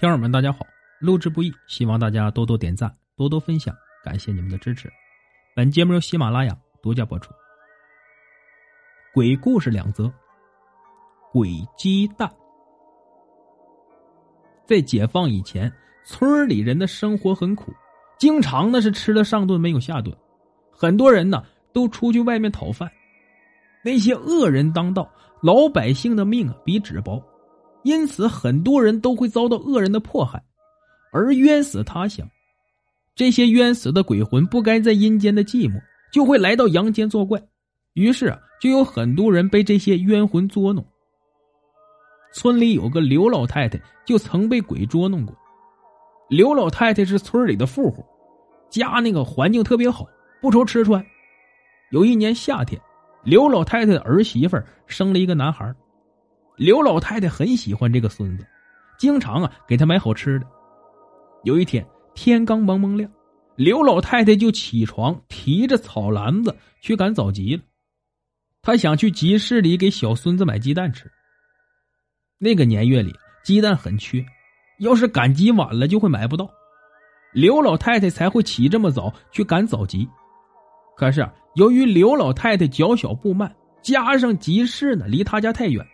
听友们，大家好！录制不易，希望大家多多点赞，多多分享，感谢你们的支持。本节目由喜马拉雅独家播出。鬼故事两则。鬼鸡蛋。在解放以前，村里人的生活很苦，经常呢是吃了上顿没有下顿，很多人呢都出去外面讨饭。那些恶人当道，老百姓的命啊比纸薄。因此，很多人都会遭到恶人的迫害，而冤死他乡。这些冤死的鬼魂不该在阴间的寂寞，就会来到阳间作怪。于是啊，就有很多人被这些冤魂捉弄。村里有个刘老太太，就曾被鬼捉弄过。刘老太太是村里的富户，家那个环境特别好，不愁吃穿。有一年夏天，刘老太太的儿媳妇生了一个男孩。刘老太太很喜欢这个孙子，经常啊给他买好吃的。有一天天刚蒙蒙亮，刘老太太就起床，提着草篮子去赶早集了。她想去集市里给小孙子买鸡蛋吃。那个年月里鸡蛋很缺，要是赶集晚了就会买不到，刘老太太才会起这么早去赶早集。可是由于刘老太太脚小步慢，加上集市呢离她家太远。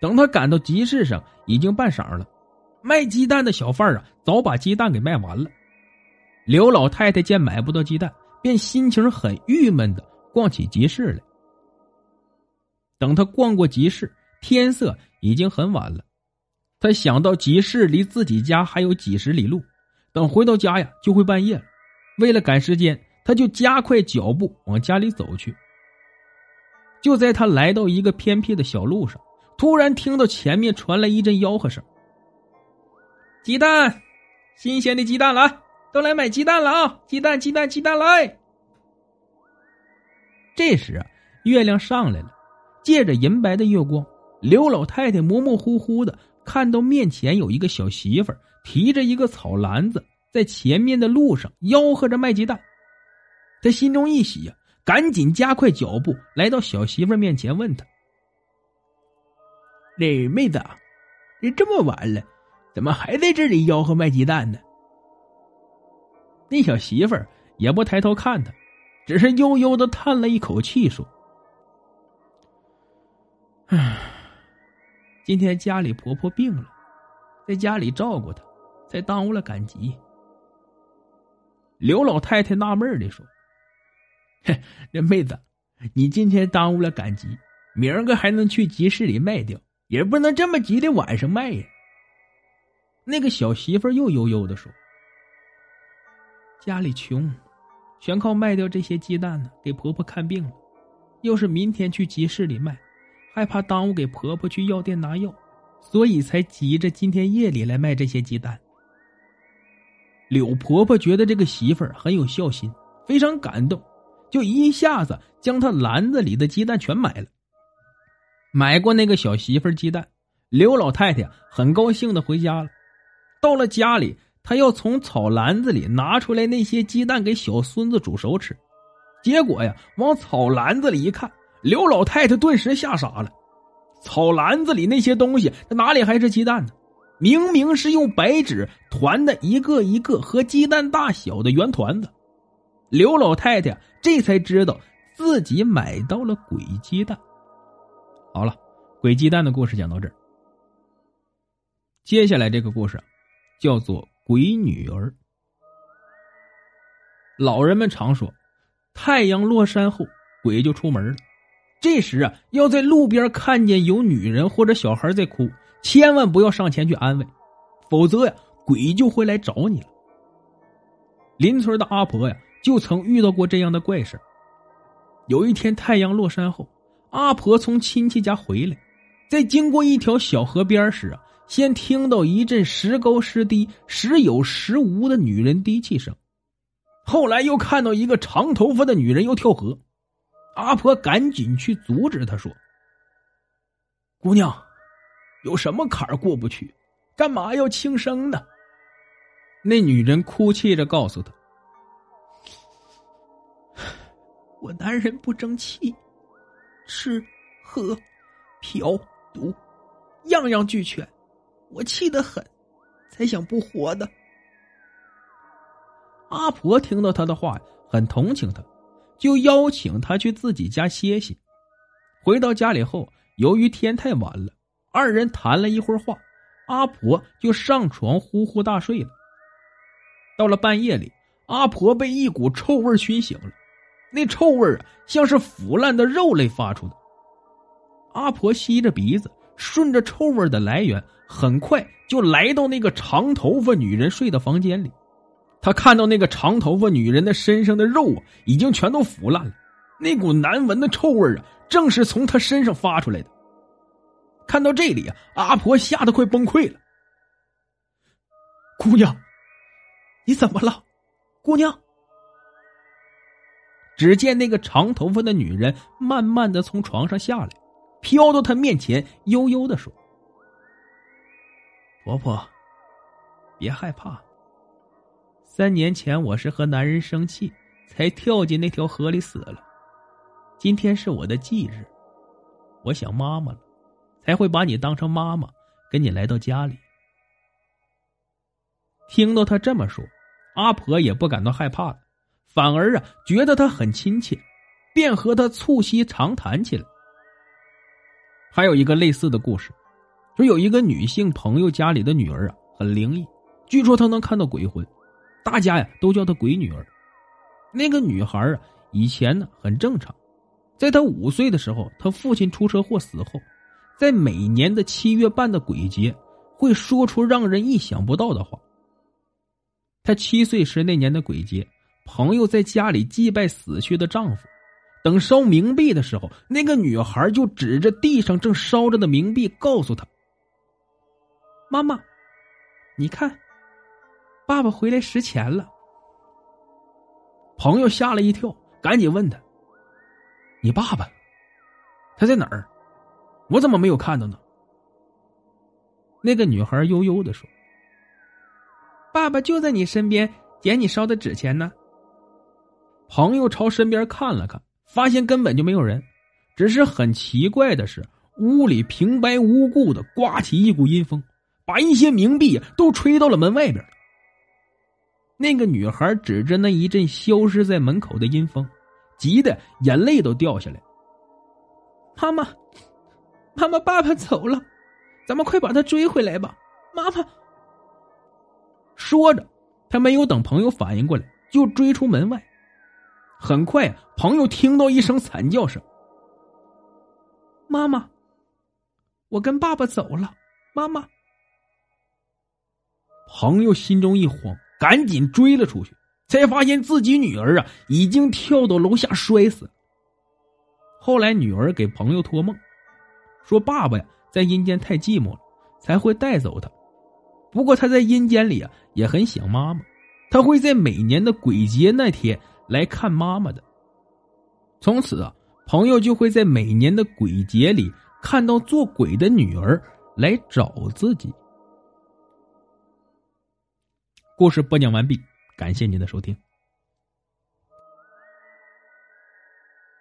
等他赶到集市上，已经半晌了。卖鸡蛋的小贩啊，早把鸡蛋给卖完了。刘老太太见买不到鸡蛋，便心情很郁闷的逛起集市来。等他逛过集市，天色已经很晚了。他想到集市离自己家还有几十里路，等回到家呀，就会半夜了。为了赶时间，他就加快脚步往家里走去。就在他来到一个偏僻的小路上。突然听到前面传来一阵吆喝声：“鸡蛋，新鲜的鸡蛋来，都来买鸡蛋了啊！鸡蛋，鸡蛋，鸡蛋来！”这时啊，月亮上来了，借着银白的月光，刘老太太模模糊糊的看到面前有一个小媳妇提着一个草篮子，在前面的路上吆喝着卖鸡蛋。他心中一喜呀，赶紧加快脚步来到小媳妇面前，问她。那妹子，你这么晚了，怎么还在这里吆喝卖鸡蛋呢？那小媳妇儿也不抬头看他，只是悠悠的叹了一口气，说：“唉，今天家里婆婆病了，在家里照顾她，才耽误了赶集。”刘老太太纳闷的说：“嘿，这妹子，你今天耽误了赶集，明儿个还能去集市里卖掉。”也不能这么急的晚上卖呀。那个小媳妇又悠悠的说：“家里穷，全靠卖掉这些鸡蛋呢，给婆婆看病了。要是明天去集市里卖，害怕耽误给婆婆去药店拿药，所以才急着今天夜里来卖这些鸡蛋。”柳婆婆觉得这个媳妇儿很有孝心，非常感动，就一下子将她篮子里的鸡蛋全买了。买过那个小媳妇鸡蛋，刘老太太很高兴的回家了。到了家里，她要从草篮子里拿出来那些鸡蛋给小孙子煮熟吃。结果呀，往草篮子里一看，刘老太太顿时吓傻了。草篮子里那些东西，哪里还是鸡蛋呢？明明是用白纸团的一个一个和鸡蛋大小的圆团子。刘老太太这才知道自己买到了鬼鸡蛋。好了，鬼鸡蛋的故事讲到这儿。接下来这个故事叫做《鬼女儿》。老人们常说，太阳落山后，鬼就出门了。这时啊，要在路边看见有女人或者小孩在哭，千万不要上前去安慰，否则呀，鬼就会来找你了。邻村的阿婆呀，就曾遇到过这样的怪事有一天，太阳落山后。阿婆从亲戚家回来，在经过一条小河边时啊，先听到一阵时高时低、时有时无的女人低泣声，后来又看到一个长头发的女人要跳河，阿婆赶紧去阻止她，说：“姑娘，有什么坎儿过不去？干嘛要轻生呢？”那女人哭泣着告诉他：“我男人不争气。”吃、喝、嫖、赌，样样俱全，我气得很，才想不活的。阿婆听到他的话，很同情他，就邀请他去自己家歇息。回到家里后，由于天太晚了，二人谈了一会儿话，阿婆就上床呼呼大睡了。到了半夜里，阿婆被一股臭味熏醒了，那臭味啊，像是腐烂的肉类发出的。阿婆吸着鼻子，顺着臭味的来源，很快就来到那个长头发女人睡的房间里。他看到那个长头发女人的身上的肉啊，已经全都腐烂了，那股难闻的臭味啊，正是从她身上发出来的。看到这里啊，阿婆吓得快崩溃了。姑娘，你怎么了？姑娘。只见那个长头发的女人慢慢的从床上下来。飘到他面前，悠悠的说：“婆婆，别害怕。三年前我是和男人生气，才跳进那条河里死了。今天是我的忌日，我想妈妈了，才会把你当成妈妈，跟你来到家里。”听到他这么说，阿婆也不感到害怕了，反而啊觉得他很亲切，便和他促膝长谈起来。还有一个类似的故事，说有一个女性朋友家里的女儿啊很灵异，据说她能看到鬼魂，大家呀都叫她鬼女儿。那个女孩啊以前呢很正常，在她五岁的时候，她父亲出车祸死后，在每年的七月半的鬼节，会说出让人意想不到的话。她七岁时那年的鬼节，朋友在家里祭拜死去的丈夫。等烧冥币的时候，那个女孩就指着地上正烧着的冥币，告诉他：“妈妈，你看，爸爸回来拾钱了。”朋友吓了一跳，赶紧问他：“你爸爸？他在哪儿？我怎么没有看到呢？”那个女孩悠悠的说：“爸爸就在你身边捡你烧的纸钱呢。”朋友朝身边看了看。发现根本就没有人，只是很奇怪的是，屋里平白无故的刮起一股阴风，把一些冥币都吹到了门外边。那个女孩指着那一阵消失在门口的阴风，急得眼泪都掉下来。妈妈，妈妈，爸爸走了，咱们快把他追回来吧！妈妈。说着，他没有等朋友反应过来，就追出门外。很快，朋友听到一声惨叫声：“妈妈，我跟爸爸走了。”妈妈，朋友心中一慌，赶紧追了出去，才发现自己女儿啊已经跳到楼下摔死了。后来，女儿给朋友托梦，说爸爸呀在阴间太寂寞了，才会带走他。不过他在阴间里啊也很想妈妈，他会在每年的鬼节那天。来看妈妈的。从此啊，朋友就会在每年的鬼节里看到做鬼的女儿来找自己。故事播讲完毕，感谢您的收听。